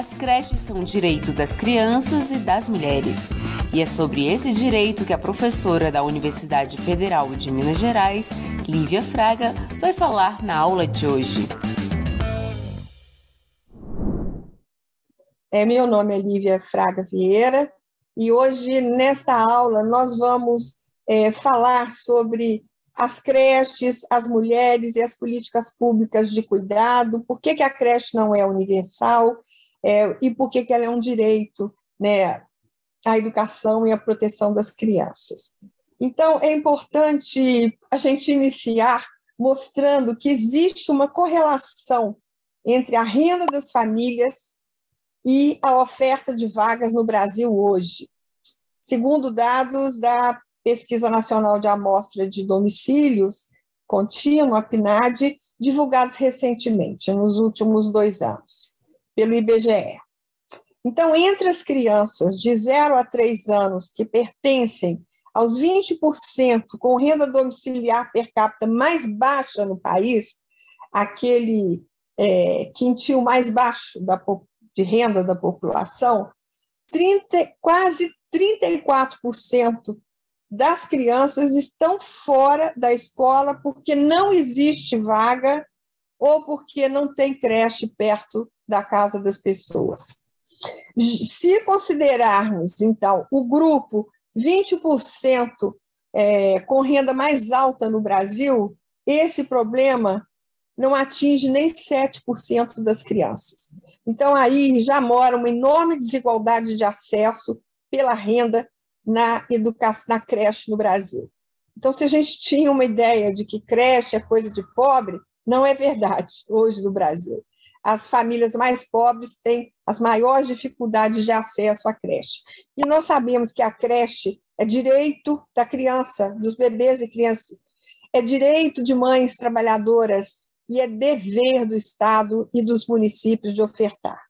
As creches são um direito das crianças e das mulheres. E é sobre esse direito que a professora da Universidade Federal de Minas Gerais, Lívia Fraga, vai falar na aula de hoje. É, meu nome é Lívia Fraga Vieira e hoje, nesta aula, nós vamos é, falar sobre as creches, as mulheres e as políticas públicas de cuidado, por que, que a creche não é universal é, e por que, que ela é um direito, né, a educação e a proteção das crianças. Então, é importante a gente iniciar mostrando que existe uma correlação entre a renda das famílias e a oferta de vagas no Brasil hoje. Segundo dados da Pesquisa Nacional de Amostra de Domicílios Contínua, a PNAD, divulgados recentemente, nos últimos dois anos pelo IBGE. Então, entre as crianças de 0 a 3 anos que pertencem aos 20% com renda domiciliar per capita mais baixa no país, aquele é, quintil mais baixo da, de renda da população, 30, quase 34% das crianças estão fora da escola porque não existe vaga ou porque não tem creche perto da casa das pessoas. Se considerarmos, então, o grupo 20% é, com renda mais alta no Brasil, esse problema não atinge nem 7% das crianças. Então, aí já mora uma enorme desigualdade de acesso pela renda na educação, na creche no Brasil. Então, se a gente tinha uma ideia de que creche é coisa de pobre, não é verdade hoje no Brasil as famílias mais pobres têm as maiores dificuldades de acesso à creche. E nós sabemos que a creche é direito da criança, dos bebês e crianças, é direito de mães trabalhadoras e é dever do Estado e dos municípios de ofertar.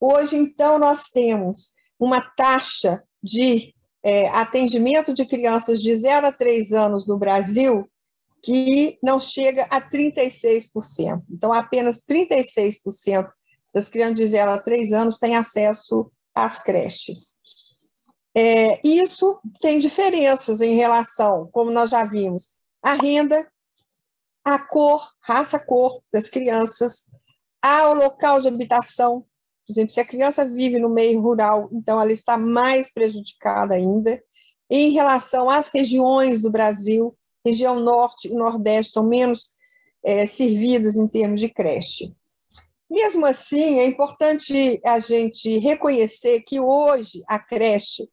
Hoje, então, nós temos uma taxa de é, atendimento de crianças de 0 a 3 anos no Brasil que não chega a 36%. Então, apenas 36% das crianças de 0 a 3 anos têm acesso às creches. É, isso tem diferenças em relação, como nós já vimos, à renda, à cor, raça-cor das crianças, ao local de habitação. Por exemplo, se a criança vive no meio rural, então ela está mais prejudicada ainda. Em relação às regiões do Brasil, região norte e nordeste são menos é, servidas em termos de creche. Mesmo assim, é importante a gente reconhecer que hoje a creche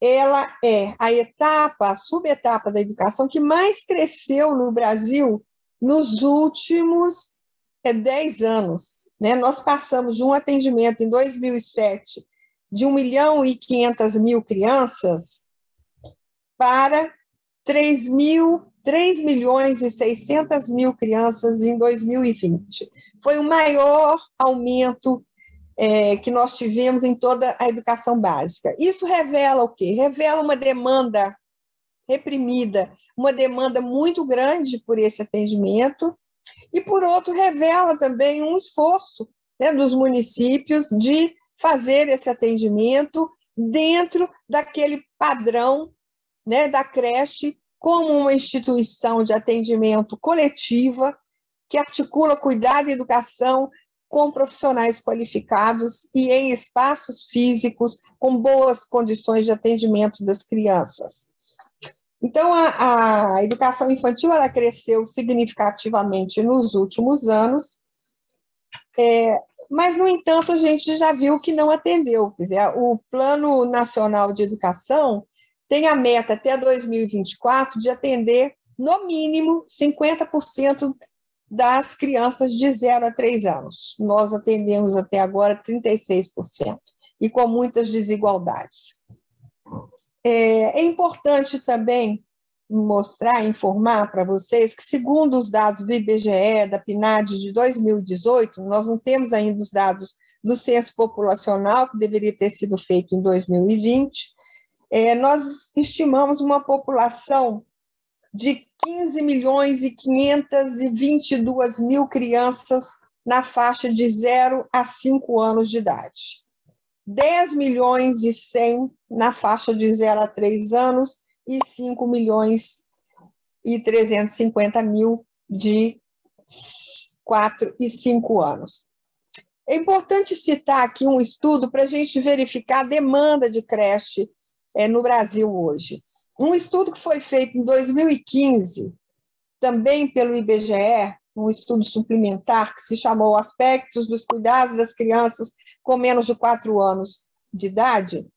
ela é a etapa, a subetapa da educação que mais cresceu no Brasil nos últimos é, 10 anos. Né? Nós passamos de um atendimento em 2007 de 1 milhão e 500 mil crianças para 3, mil, 3 milhões e 600 mil crianças em 2020. Foi o maior aumento é, que nós tivemos em toda a educação básica. Isso revela o quê? Revela uma demanda reprimida, uma demanda muito grande por esse atendimento, e, por outro, revela também um esforço né, dos municípios de fazer esse atendimento dentro daquele padrão né, da creche como uma instituição de atendimento coletiva que articula cuidado e educação com profissionais qualificados e em espaços físicos com boas condições de atendimento das crianças. Então, a, a educação infantil ela cresceu significativamente nos últimos anos, é, mas, no entanto, a gente já viu que não atendeu. Quer dizer, o Plano Nacional de Educação tem a meta até 2024 de atender, no mínimo, 50% das crianças de 0 a 3 anos. Nós atendemos até agora 36%, e com muitas desigualdades. É, é importante também mostrar, informar para vocês que, segundo os dados do IBGE, da PNAD de 2018, nós não temos ainda os dados do censo populacional, que deveria ter sido feito em 2020, é, nós estimamos uma população de 15 milhões e 522 mil crianças na faixa de 0 a 5 anos de idade. 10 milhões e 100 na faixa de 0 a 3 anos e 5 milhões e 350 mil de 4 e 5 anos. É importante citar aqui um estudo para a gente verificar a demanda de creche é, no Brasil hoje. Um estudo que foi feito em 2015, também pelo IBGE, um estudo suplementar que se chamou Aspectos dos Cuidados das Crianças com menos de 4 anos de idade,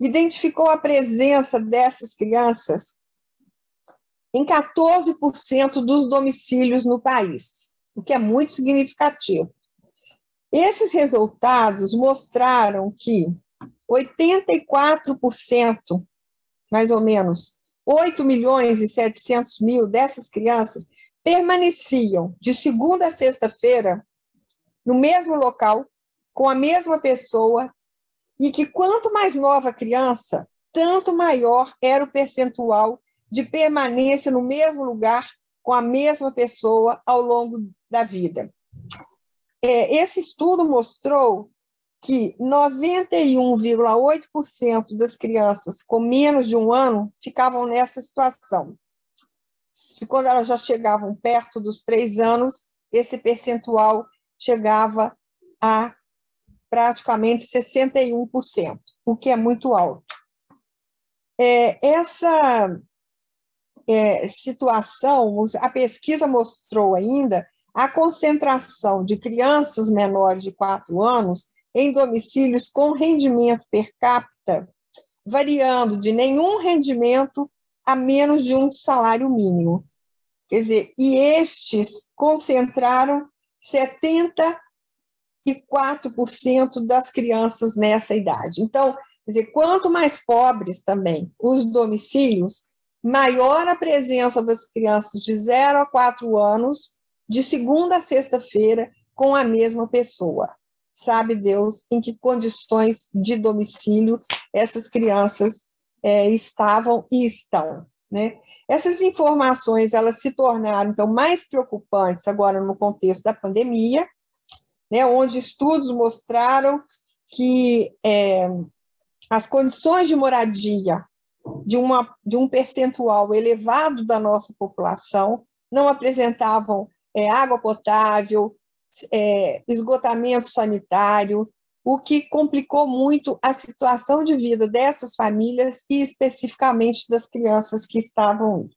identificou a presença dessas crianças em 14% dos domicílios no país, o que é muito significativo. Esses resultados mostraram que 84% mais ou menos 8 milhões e 700 mil dessas crianças permaneciam de segunda a sexta-feira no mesmo local, com a mesma pessoa, e que quanto mais nova a criança, tanto maior era o percentual de permanência no mesmo lugar com a mesma pessoa ao longo da vida. É, esse estudo mostrou que 91,8% das crianças com menos de um ano ficavam nessa situação. Se quando elas já chegavam perto dos três anos, esse percentual chegava a praticamente 61%, o que é muito alto. É, essa é, situação, a pesquisa mostrou ainda a concentração de crianças menores de 4 anos em domicílios com rendimento per capita variando de nenhum rendimento a menos de um salário mínimo. Quer dizer, e estes concentraram 74% das crianças nessa idade. Então, quer dizer, quanto mais pobres também os domicílios, maior a presença das crianças de 0 a 4 anos, de segunda a sexta-feira, com a mesma pessoa sabe Deus em que condições de domicílio essas crianças é, estavam e estão. Né? Essas informações elas se tornaram então mais preocupantes agora no contexto da pandemia, né, onde estudos mostraram que é, as condições de moradia de, uma, de um percentual elevado da nossa população não apresentavam é, água potável, é, esgotamento sanitário, o que complicou muito a situação de vida dessas famílias e especificamente das crianças que estavam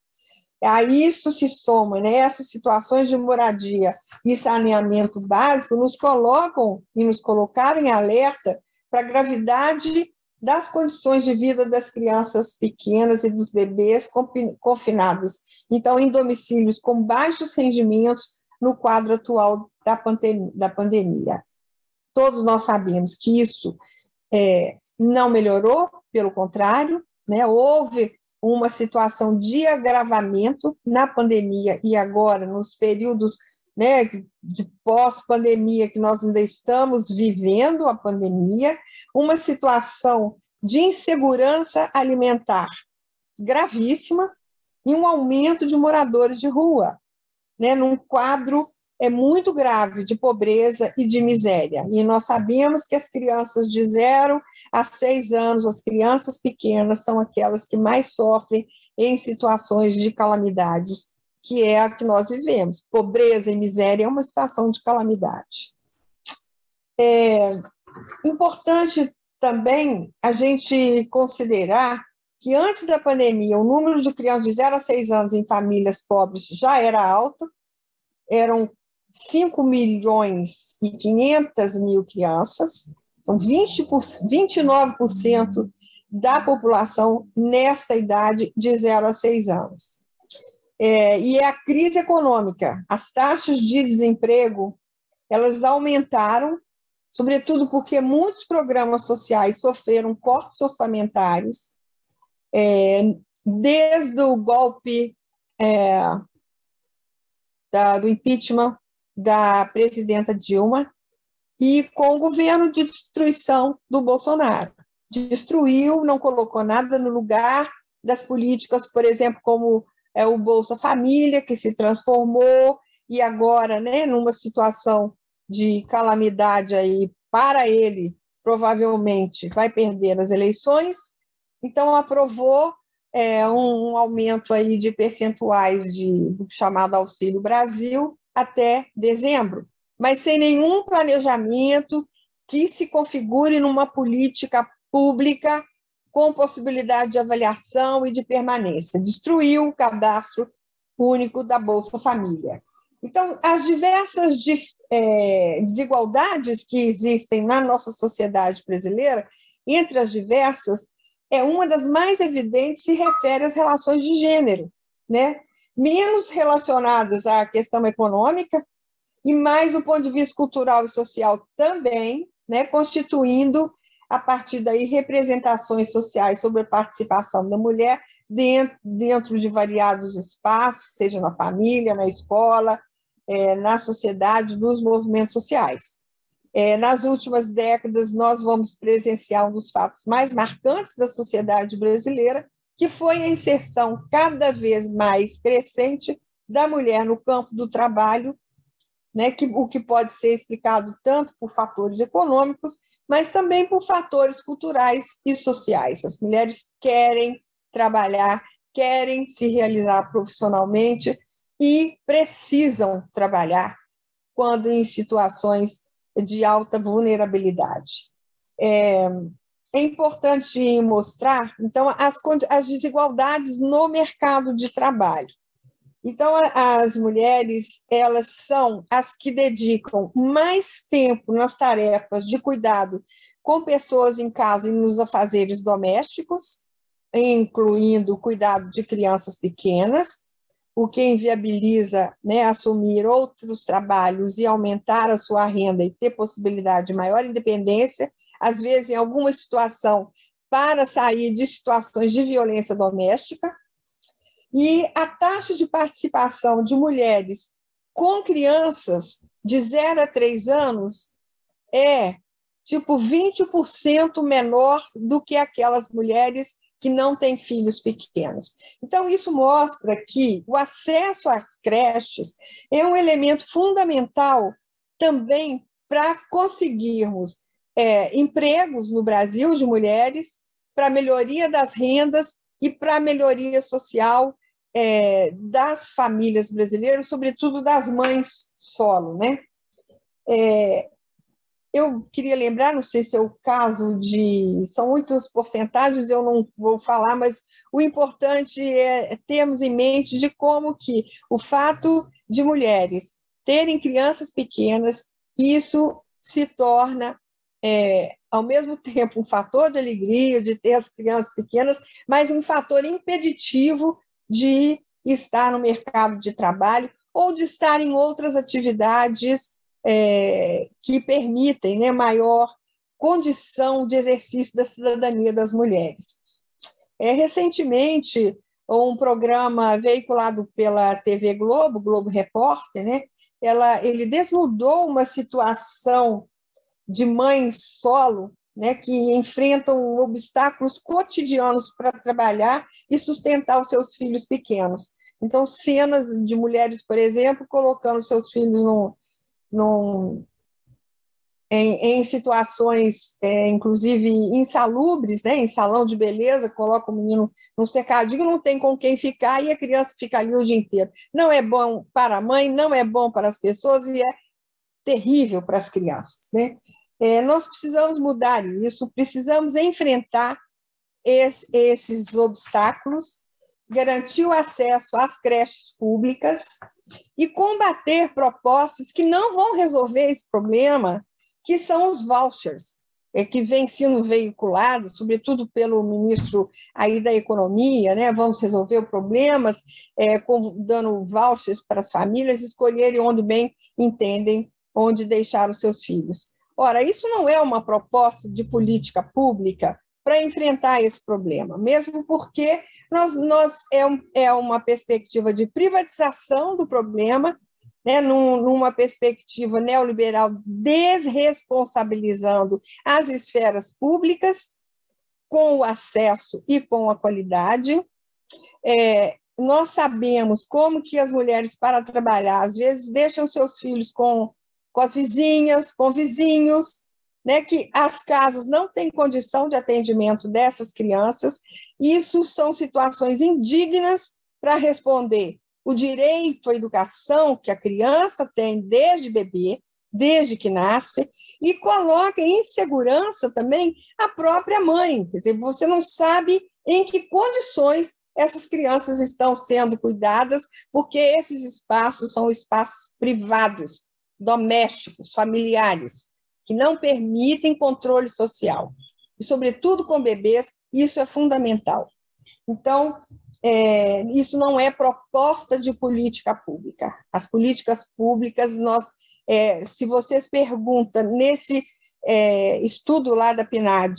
a isso se soma, né, essas situações de moradia e saneamento básico nos colocam e nos colocaram em alerta para a gravidade das condições de vida das crianças pequenas e dos bebês confinados, então em domicílios com baixos rendimentos no quadro atual da, pandemia. Da pandemia. Todos nós sabemos que isso é, não melhorou, pelo contrário, né, houve uma situação de agravamento na pandemia e agora, nos períodos né, de pós-pandemia que nós ainda estamos vivendo a pandemia, uma situação de insegurança alimentar gravíssima e um aumento de moradores de rua, né, num quadro é muito grave de pobreza e de miséria. E nós sabemos que as crianças de 0 a 6 anos, as crianças pequenas, são aquelas que mais sofrem em situações de calamidades, que é a que nós vivemos. Pobreza e miséria é uma situação de calamidade. É importante também a gente considerar que antes da pandemia, o número de crianças de 0 a 6 anos em famílias pobres já era alto, eram 5 milhões e 500 mil crianças, são 20 por, 29% da população nesta idade de 0 a 6 anos. é, e é a crise econômica. As taxas de desemprego elas aumentaram, sobretudo porque muitos programas sociais sofreram cortes orçamentários, é, desde o golpe é, da, do impeachment da presidenta Dilma e com o governo de destruição do Bolsonaro. Destruiu, não colocou nada no lugar das políticas, por exemplo, como é o Bolsa Família, que se transformou e agora, né, numa situação de calamidade aí para ele, provavelmente vai perder as eleições, então aprovou é, um, um, aumento aí de percentuais de, do chamado Auxílio Brasil até dezembro, mas sem nenhum planejamento que se configure numa política pública com possibilidade de avaliação e de permanência. Destruiu o cadastro único da Bolsa Família. Então, as diversas é, desigualdades que existem na nossa sociedade brasileira, entre as diversas, é uma das mais evidentes se refere às relações de gênero, né? menos relacionadas à questão econômica e mais do ponto de vista cultural e social também, né? constituindo a partir daí representações sociais sobre a participação da mulher dentro, dentro de variados espaços, seja na família, na escola, é, na sociedade, nos movimentos sociais. É, nas últimas décadas, nós vamos presenciar um dos fatos mais marcantes da sociedade brasileira, que foi a inserção cada vez mais crescente da mulher no campo do trabalho, né, que, o que pode ser explicado tanto por fatores econômicos, mas também por fatores culturais e sociais. As mulheres querem trabalhar, querem se realizar profissionalmente e precisam trabalhar quando em situações de alta vulnerabilidade. É, é importante mostrar, então, as, as desigualdades no mercado de trabalho. Então, as mulheres, elas são as que dedicam mais tempo nas tarefas de cuidado com pessoas em casa e nos afazeres domésticos, incluindo o cuidado de crianças pequenas, o que inviabiliza né, assumir outros trabalhos e aumentar a sua renda e ter possibilidade de maior independência, às vezes em alguma situação para sair de situações de violência doméstica. E a taxa de participação de mulheres com crianças de 0 a 3 anos é tipo 20% menor do que aquelas mulheres que não têm filhos pequenos. Então, isso mostra que o acesso às creches é um elemento fundamental também para conseguirmos é, empregos no Brasil de mulheres, para melhoria das rendas e para melhoria social é, das famílias brasileiras, sobretudo das mães solo, né? É, eu queria lembrar, não sei se é o caso de. São muitas porcentagens, eu não vou falar, mas o importante é termos em mente de como que o fato de mulheres terem crianças pequenas, isso se torna, é, ao mesmo tempo, um fator de alegria de ter as crianças pequenas, mas um fator impeditivo de estar no mercado de trabalho ou de estar em outras atividades é, que permitem né, maior condição de exercício da cidadania das mulheres. É, recentemente, um programa veiculado pela TV Globo, Globo Repórter, né, ela, ele desnudou uma situação de mães solo né, que enfrentam obstáculos cotidianos para trabalhar e sustentar os seus filhos pequenos. Então, cenas de mulheres, por exemplo, colocando seus filhos no, num, em, em, situações, é, inclusive insalubres, né, em salão de beleza, coloca o menino num cercadinho, não tem com quem ficar e a criança fica ali o dia inteiro. Não é bom para a mãe, não é bom para as pessoas e é terrível para as crianças. Né? É, nós precisamos mudar isso, precisamos enfrentar esse, esses obstáculos garantir o acesso às creches públicas e combater propostas que não vão resolver esse problema, que são os vouchers. é, que vem sendo veiculada, sobretudo pelo ministro aí da Economia, né? Vamos resolver problemas, é, dando vouchers para as famílias escolherem onde bem entendem onde deixar os seus filhos. Ora, isso não é uma proposta de política pública para enfrentar esse problema, mesmo porque nós, nós é, um, é uma perspectiva de privatização do problema né, num, numa perspectiva neoliberal desresponsabilizando as esferas públicas com o acesso e com a qualidade. É, nós sabemos como que as mulheres, para trabalhar, às vezes deixam seus filhos com, com as vizinhas, com vizinhos, né, que as casas não têm condição de atendimento dessas crianças. Isso são situações indignas para responder o direito à educação que a criança tem desde bebê, desde que nasce, e coloca em segurança também a própria mãe. Quer dizer, você não sabe em que condições essas crianças estão sendo cuidadas, porque esses espaços são espaços privados, domésticos, familiares, que não permitem controle social. E, sobretudo com bebês, isso é fundamental. Então, é, isso não é proposta de política pública. As políticas públicas, nós, é, se vocês perguntam nesse é, estudo lá da PNAD,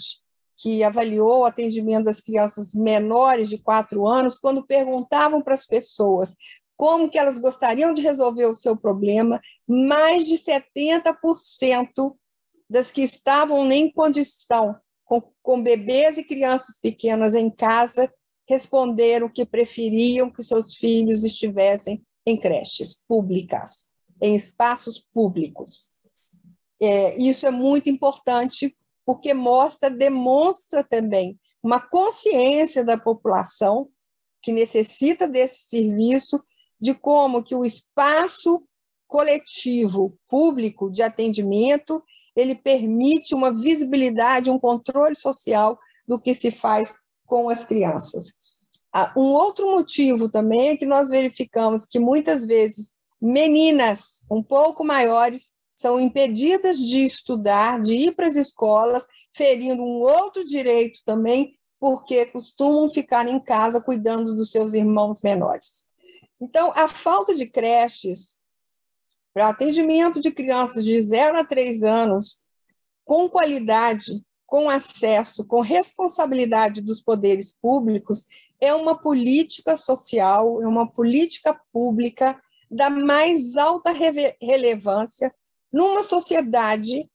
que avaliou o atendimento das crianças menores de quatro anos, quando perguntavam para as pessoas como que elas gostariam de resolver o seu problema, mais de 70% das que estavam em condição, com, com bebês e crianças pequenas em casa, responderam que preferiam que seus filhos estivessem em creches públicas, em espaços públicos. É, isso é muito importante porque mostra, demonstra também uma consciência da população que necessita desse serviço, de como que o espaço coletivo público de atendimento ele permite uma visibilidade, um controle social do que se faz com as crianças. Ah, um outro motivo também é que nós verificamos que muitas vezes meninas um pouco maiores são impedidas de estudar, de ir para as escolas, ferindo um outro direito também, porque costumam ficar em casa cuidando dos seus irmãos menores. Então, a falta de creches para atendimento de crianças de 0 a 3 anos, com qualidade, com acesso, com responsabilidade dos poderes públicos, é uma política social, é uma política pública da mais alta relevância numa sociedade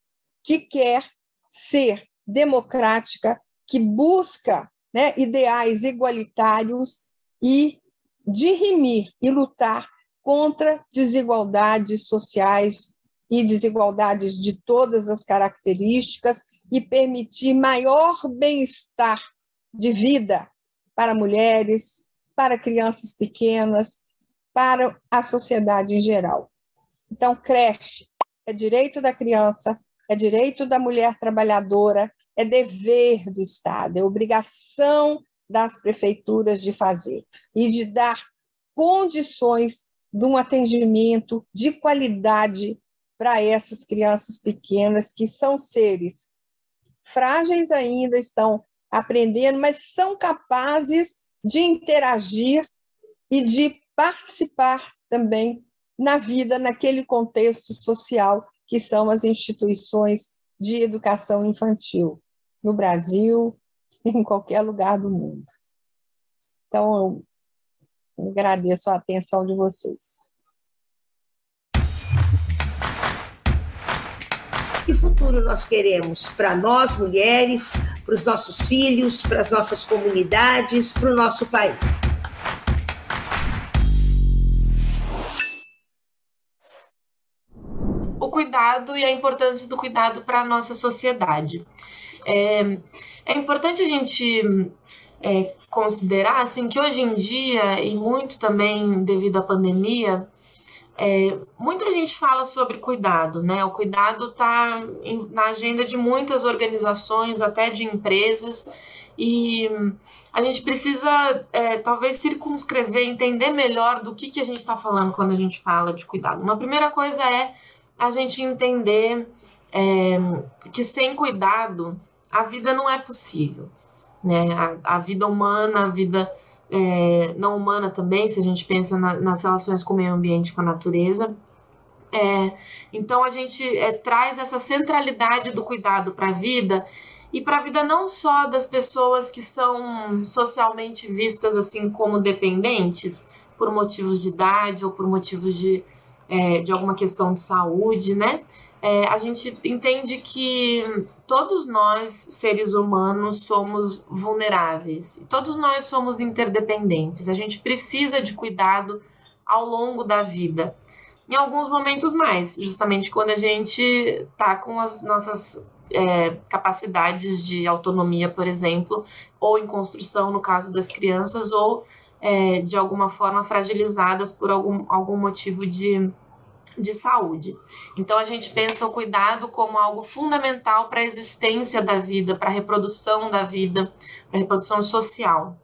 que quer ser democrática, que busca né, ideais igualitários e dirimir e lutar contra desigualdades sociais e desigualdades de todas as características e permitir maior bem-estar de vida para mulheres, para crianças pequenas, para a sociedade em geral. Então, creche é direito da criança, é direito da mulher trabalhadora, é dever do Estado, é obrigação das prefeituras de fazer e de dar condições de um atendimento de qualidade para essas crianças pequenas que são seres frágeis ainda, estão aprendendo, mas são capazes de interagir e de participar também na vida, naquele contexto social que são as instituições de educação infantil, no Brasil, em qualquer lugar do mundo. Então, eu agradeço a atenção de vocês. Que futuro nós queremos para nós, mulheres, para os nossos filhos, para as nossas comunidades, para o nosso país? O cuidado e a importância do cuidado para a nossa sociedade. É, é importante a gente é, considerar assim, que hoje em dia, e muito também devido à pandemia, é, muita gente fala sobre cuidado, né? O cuidado está na agenda de muitas organizações, até de empresas, e a gente precisa é, talvez circunscrever, entender melhor do que, que a gente está falando quando a gente fala de cuidado. Uma primeira coisa é a gente entender é, que sem cuidado a vida não é possível. Né? A, a vida humana, a vida é, não humana também, se a gente pensa na, nas relações com o meio ambiente, com a natureza. É, então a gente é, traz essa centralidade do cuidado para a vida e para a vida não só das pessoas que são socialmente vistas assim como dependentes por motivos de idade ou por motivos de, é, de alguma questão de saúde, né? É, a gente entende que todos nós, seres humanos, somos vulneráveis. Todos nós somos interdependentes. A gente precisa de cuidado ao longo da vida. Em alguns momentos mais, justamente quando a gente está com as nossas é, capacidades de autonomia, por exemplo, ou em construção, no caso das crianças, ou é, de alguma forma fragilizadas por algum, algum motivo de, de saúde. Então, a gente pensa o cuidado como algo fundamental para a existência da vida, para a reprodução da vida, para a reprodução social.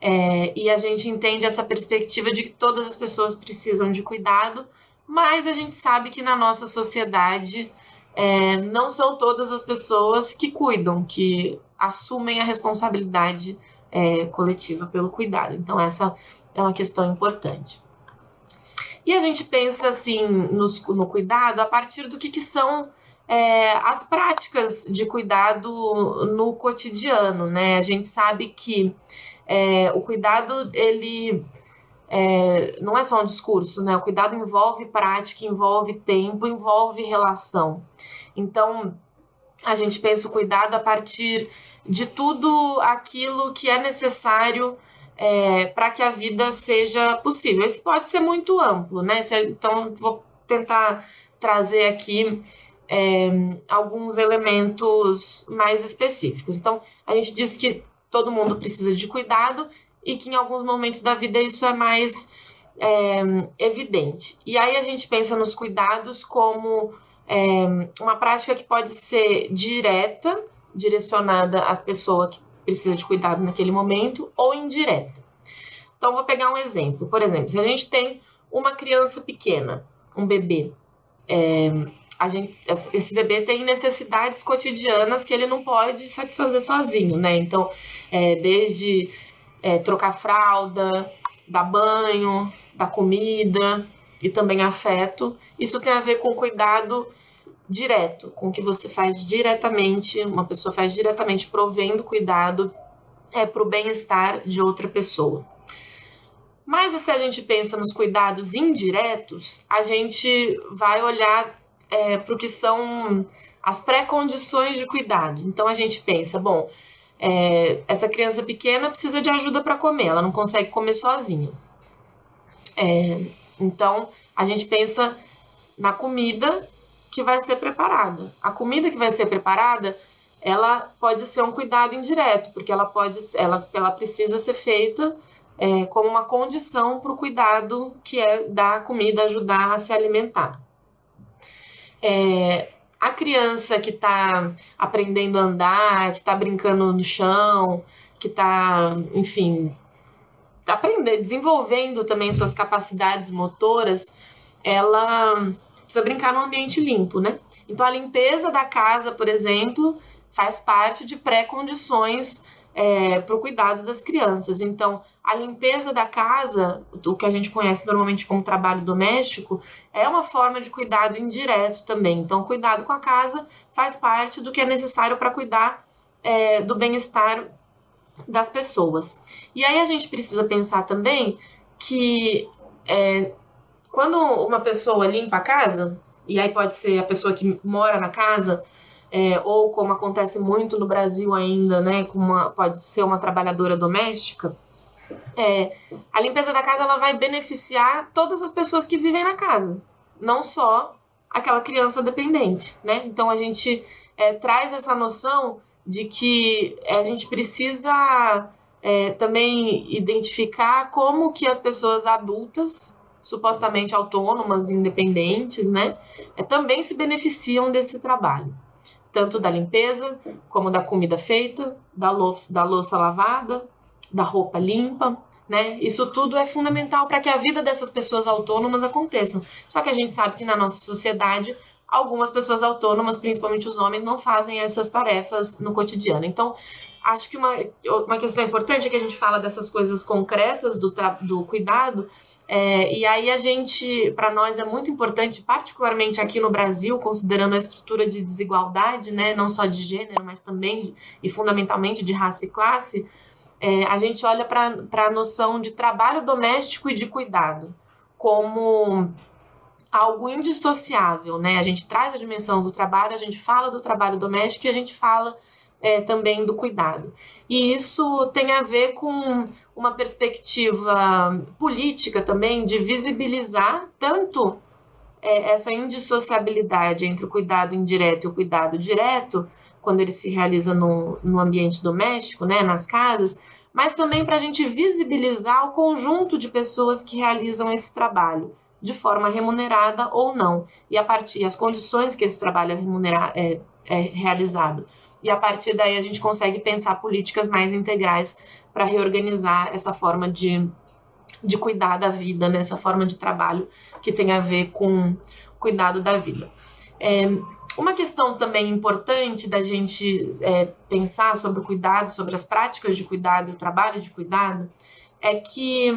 É, e a gente entende essa perspectiva de que todas as pessoas precisam de cuidado, mas a gente sabe que na nossa sociedade é, não são todas as pessoas que cuidam, que assumem a responsabilidade é, coletiva pelo cuidado. Então, essa é uma questão importante. E a gente pensa assim nos, no cuidado a partir do que, que são é, as práticas de cuidado no cotidiano, né? A gente sabe que é, o cuidado ele é, não é só um discurso, né? O cuidado envolve prática, envolve tempo, envolve relação. Então, a gente pensa o cuidado a partir de tudo aquilo que é necessário é, para que a vida seja possível. Isso pode ser muito amplo, né? Então, vou tentar trazer aqui é, alguns elementos mais específicos. Então, a gente diz que todo mundo precisa de cuidado e que em alguns momentos da vida isso é mais é, evidente. E aí a gente pensa nos cuidados como é, uma prática que pode ser direta, direcionada à pessoa que precisa de cuidado naquele momento, ou indireta. Então, vou pegar um exemplo. Por exemplo, se a gente tem uma criança pequena, um bebê, é, gente, esse bebê tem necessidades cotidianas que ele não pode satisfazer sozinho, né? Então, é, desde é, trocar fralda, dar banho, dar comida e também afeto. Isso tem a ver com cuidado direto, com o que você faz diretamente, uma pessoa faz diretamente provendo cuidado é, para o bem-estar de outra pessoa. Mas se a gente pensa nos cuidados indiretos, a gente vai olhar é, para o que são as pré-condições de cuidado. Então a gente pensa, bom, é, essa criança pequena precisa de ajuda para comer, ela não consegue comer sozinha. É, então, a gente pensa na comida que vai ser preparada. A comida que vai ser preparada, ela pode ser um cuidado indireto, porque ela pode, ela, ela precisa ser feita é, como uma condição para o cuidado que é dar comida, ajudar a se alimentar. É, a criança que está aprendendo a andar, que está brincando no chão, que está, enfim, aprendendo, desenvolvendo também suas capacidades motoras, ela precisa brincar num ambiente limpo, né? Então a limpeza da casa, por exemplo, faz parte de pré-condições é, para o cuidado das crianças. Então, a limpeza da casa, o que a gente conhece normalmente como trabalho doméstico, é uma forma de cuidado indireto também. Então, cuidado com a casa faz parte do que é necessário para cuidar é, do bem-estar das pessoas. E aí a gente precisa pensar também que é, quando uma pessoa limpa a casa, e aí pode ser a pessoa que mora na casa, é, ou como acontece muito no Brasil ainda, né, com uma, pode ser uma trabalhadora doméstica, é, a limpeza da casa ela vai beneficiar todas as pessoas que vivem na casa, não só aquela criança dependente, né? Então a gente é, traz essa noção de que a gente precisa é, também identificar como que as pessoas adultas, supostamente autônomas, independentes, né, é, também se beneficiam desse trabalho tanto da limpeza, como da comida feita, da louça, da louça lavada, da roupa limpa, né? Isso tudo é fundamental para que a vida dessas pessoas autônomas aconteça. Só que a gente sabe que na nossa sociedade algumas pessoas autônomas, principalmente os homens, não fazem essas tarefas no cotidiano. Então, acho que uma, uma questão importante é que a gente fala dessas coisas concretas do, do cuidado, é, e aí a gente, para nós é muito importante, particularmente aqui no Brasil, considerando a estrutura de desigualdade, né, não só de gênero, mas também e fundamentalmente de raça e classe, é, a gente olha para a noção de trabalho doméstico e de cuidado como algo indissociável, né? A gente traz a dimensão do trabalho, a gente fala do trabalho doméstico e a gente fala é, também do cuidado. E isso tem a ver com uma perspectiva política também de visibilizar tanto é, essa indissociabilidade entre o cuidado indireto e o cuidado direto, quando ele se realiza no, no ambiente doméstico, né, nas casas, mas também para a gente visibilizar o conjunto de pessoas que realizam esse trabalho de forma remunerada ou não, e a partir as condições que esse trabalho é, remunerado, é, é realizado. E a partir daí a gente consegue pensar políticas mais integrais para reorganizar essa forma de, de cuidar da vida, né? essa forma de trabalho que tem a ver com cuidado da vida. É, uma questão também importante da gente é, pensar sobre o cuidado, sobre as práticas de cuidado o trabalho de cuidado, é que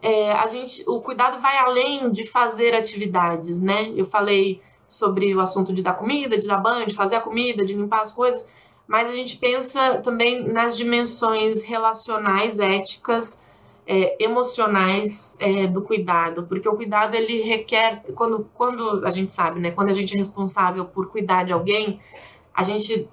é, a gente, o cuidado vai além de fazer atividades, né? Eu falei sobre o assunto de dar comida, de dar banho, de fazer a comida, de limpar as coisas, mas a gente pensa também nas dimensões relacionais, éticas, é, emocionais é, do cuidado, porque o cuidado ele requer, quando, quando a gente sabe, né, quando a gente é responsável por cuidar de alguém, a gente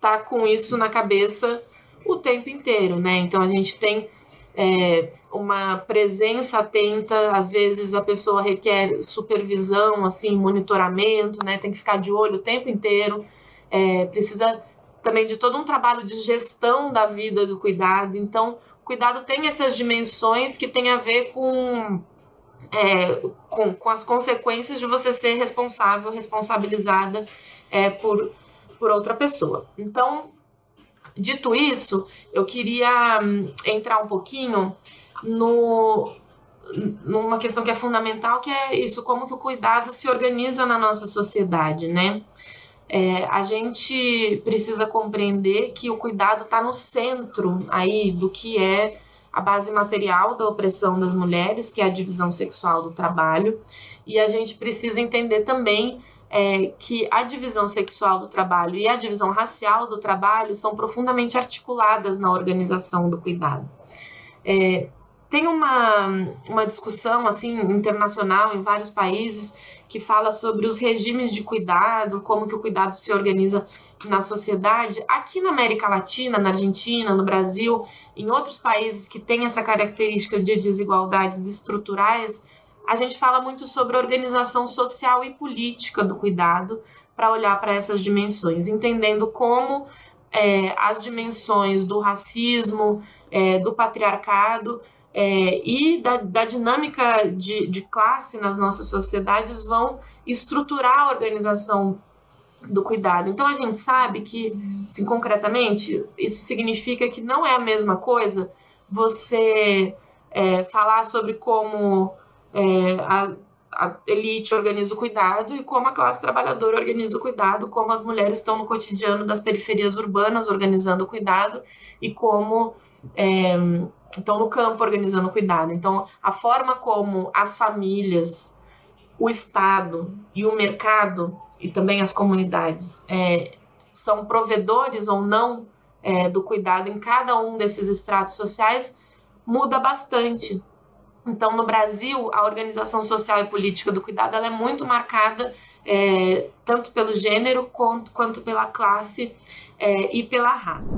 tá com isso na cabeça o tempo inteiro, né? Então a gente tem é, uma presença atenta, às vezes a pessoa requer supervisão, assim, monitoramento, né? Tem que ficar de olho o tempo inteiro, é, precisa também de todo um trabalho de gestão da vida do cuidado. Então, cuidado tem essas dimensões que tem a ver com, é, com, com, as consequências de você ser responsável, responsabilizada é, por, por outra pessoa. Então, Dito isso, eu queria hum, entrar um pouquinho no, numa questão que é fundamental, que é isso, como que o cuidado se organiza na nossa sociedade, né? É, a gente precisa compreender que o cuidado está no centro aí do que é a base material da opressão das mulheres, que é a divisão sexual do trabalho, e a gente precisa entender também é, que a divisão sexual do trabalho e a divisão racial do trabalho são profundamente articuladas na organização do cuidado. É, tem uma, uma discussão assim internacional em vários países que fala sobre os regimes de cuidado, como que o cuidado se organiza na sociedade. Aqui na América Latina, na Argentina, no Brasil, em outros países que têm essa característica de desigualdades estruturais, a gente fala muito sobre organização social e política do cuidado para olhar para essas dimensões, entendendo como é, as dimensões do racismo, é, do patriarcado é, e da, da dinâmica de, de, classe nas nossas sociedades vão estruturar a organização do cuidado. Então a gente sabe que, assim, concretamente, isso significa que não é a mesma coisa você é, falar sobre como é, a, a elite organiza o cuidado e como a classe trabalhadora organiza o cuidado, como as mulheres estão no cotidiano das periferias urbanas organizando o cuidado e como é, estão no campo organizando o cuidado. Então, a forma como as famílias, o Estado e o mercado e também as comunidades é, são provedores ou não é, do cuidado em cada um desses estratos sociais muda bastante então, no Brasil, a organização social e política do cuidado é muito marcada é, tanto pelo gênero quanto, quanto pela classe é, e pela raça.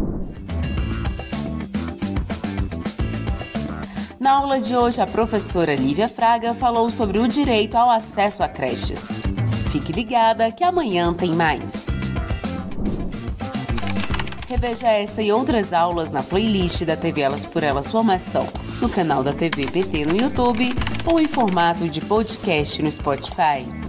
Na aula de hoje, a professora Lívia Fraga falou sobre o direito ao acesso a creches. Fique ligada que amanhã tem mais. Reveja essa e outras aulas na playlist da TV Elas por Elas Formação, no canal da TV PT no YouTube ou em formato de podcast no Spotify.